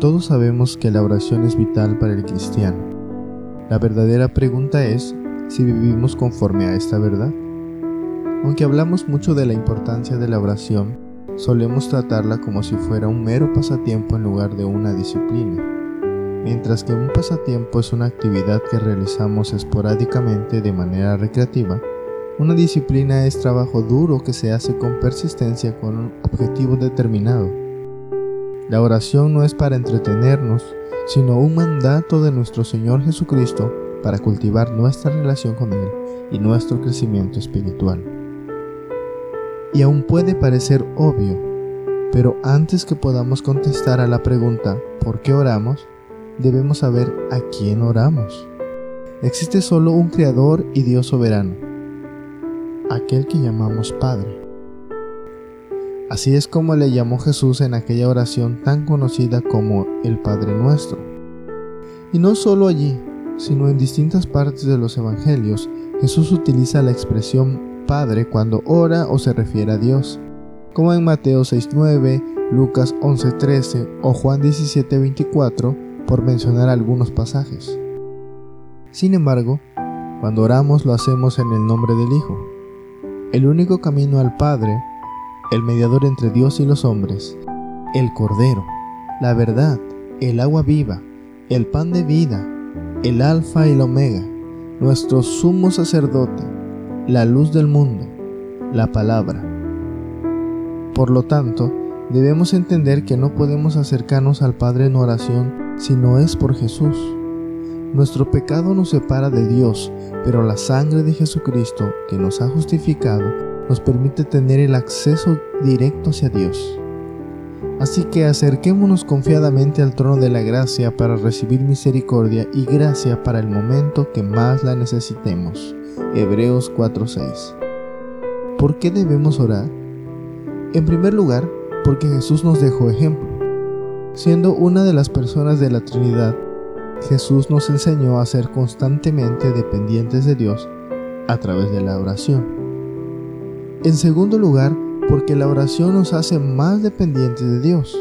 Todos sabemos que la oración es vital para el cristiano. La verdadera pregunta es si vivimos conforme a esta verdad. Aunque hablamos mucho de la importancia de la oración, solemos tratarla como si fuera un mero pasatiempo en lugar de una disciplina. Mientras que un pasatiempo es una actividad que realizamos esporádicamente de manera recreativa, una disciplina es trabajo duro que se hace con persistencia con un objetivo determinado. La oración no es para entretenernos, sino un mandato de nuestro Señor Jesucristo para cultivar nuestra relación con Él y nuestro crecimiento espiritual. Y aún puede parecer obvio, pero antes que podamos contestar a la pregunta ¿por qué oramos? debemos saber a quién oramos. Existe solo un Creador y Dios soberano, aquel que llamamos Padre. Así es como le llamó Jesús en aquella oración tan conocida como el Padre Nuestro. Y no solo allí, sino en distintas partes de los Evangelios, Jesús utiliza la expresión Padre cuando ora o se refiere a Dios, como en Mateo 6.9, Lucas 11.13 o Juan 17.24, por mencionar algunos pasajes. Sin embargo, cuando oramos lo hacemos en el nombre del Hijo. El único camino al Padre el mediador entre Dios y los hombres, el Cordero, la verdad, el agua viva, el pan de vida, el Alfa y el Omega, nuestro sumo sacerdote, la luz del mundo, la palabra. Por lo tanto, debemos entender que no podemos acercarnos al Padre en oración si no es por Jesús. Nuestro pecado nos separa de Dios, pero la sangre de Jesucristo, que nos ha justificado, nos permite tener el acceso directo hacia Dios. Así que acerquémonos confiadamente al trono de la gracia para recibir misericordia y gracia para el momento que más la necesitemos. Hebreos 4:6. ¿Por qué debemos orar? En primer lugar, porque Jesús nos dejó ejemplo. Siendo una de las personas de la Trinidad, Jesús nos enseñó a ser constantemente dependientes de Dios a través de la oración. En segundo lugar, porque la oración nos hace más dependientes de Dios.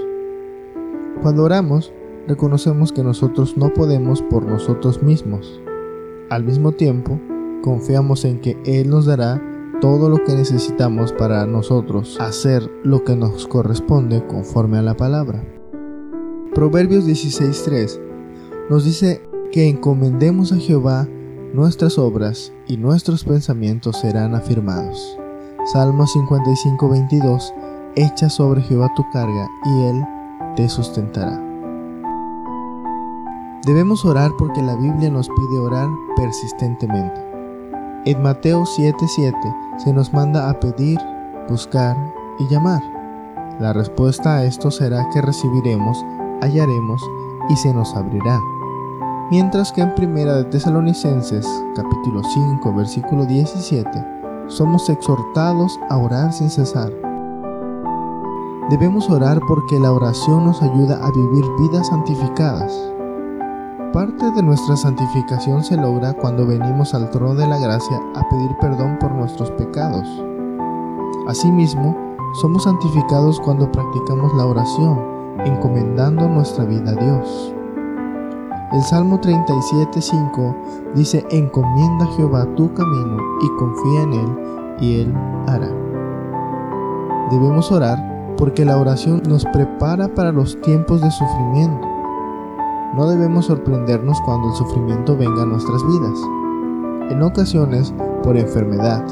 Cuando oramos, reconocemos que nosotros no podemos por nosotros mismos. Al mismo tiempo, confiamos en que Él nos dará todo lo que necesitamos para nosotros hacer lo que nos corresponde conforme a la palabra. Proverbios 16.3 nos dice que encomendemos a Jehová nuestras obras y nuestros pensamientos serán afirmados. Salmo 55, 22, Echa sobre Jehová tu carga y Él te sustentará. Debemos orar porque la Biblia nos pide orar persistentemente. En Mateo 7:7 se nos manda a pedir, buscar y llamar. La respuesta a esto será que recibiremos, hallaremos y se nos abrirá. Mientras que en Primera de Tesalonicenses, capítulo 5, versículo 17, somos exhortados a orar sin cesar. Debemos orar porque la oración nos ayuda a vivir vidas santificadas. Parte de nuestra santificación se logra cuando venimos al trono de la gracia a pedir perdón por nuestros pecados. Asimismo, somos santificados cuando practicamos la oración, encomendando nuestra vida a Dios. El Salmo 37.5 dice, encomienda a Jehová tu camino y confía en Él, y Él hará. Debemos orar porque la oración nos prepara para los tiempos de sufrimiento. No debemos sorprendernos cuando el sufrimiento venga a nuestras vidas. En ocasiones por enfermedad,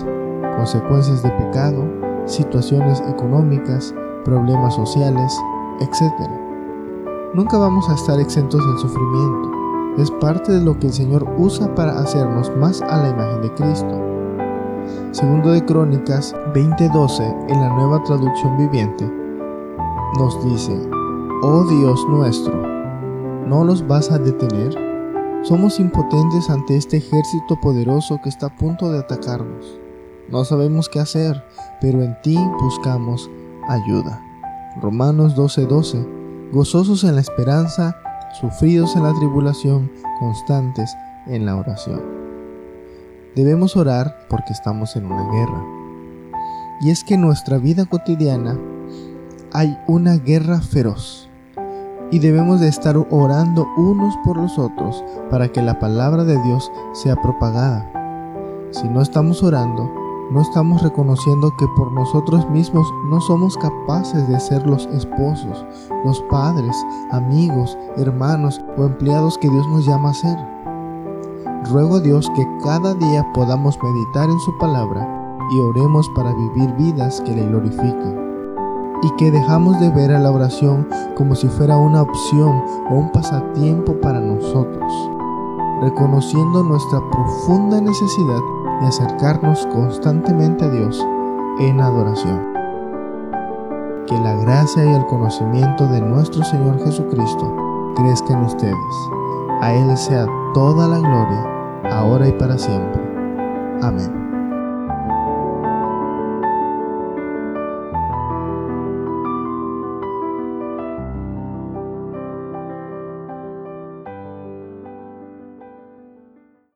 consecuencias de pecado, situaciones económicas, problemas sociales, etc. Nunca vamos a estar exentos del sufrimiento. Es parte de lo que el Señor usa para hacernos más a la imagen de Cristo. Segundo de Crónicas 20:12 en la nueva traducción viviente nos dice, Oh Dios nuestro, ¿no los vas a detener? Somos impotentes ante este ejército poderoso que está a punto de atacarnos. No sabemos qué hacer, pero en ti buscamos ayuda. Romanos 12:12 gozosos en la esperanza, sufridos en la tribulación, constantes en la oración. Debemos orar porque estamos en una guerra. Y es que en nuestra vida cotidiana hay una guerra feroz. y debemos de estar orando unos por los otros para que la palabra de Dios sea propagada. Si no estamos orando, no estamos reconociendo que por nosotros mismos no somos capaces de ser los esposos, los padres, amigos, hermanos o empleados que Dios nos llama a ser. Ruego a Dios que cada día podamos meditar en su palabra y oremos para vivir vidas que le glorifiquen y que dejamos de ver a la oración como si fuera una opción o un pasatiempo para nosotros, reconociendo nuestra profunda necesidad de acercarnos constantemente a Dios en adoración. Que la gracia y el conocimiento de nuestro Señor Jesucristo crezca en ustedes. A Él sea toda la gloria, ahora y para siempre. Amén.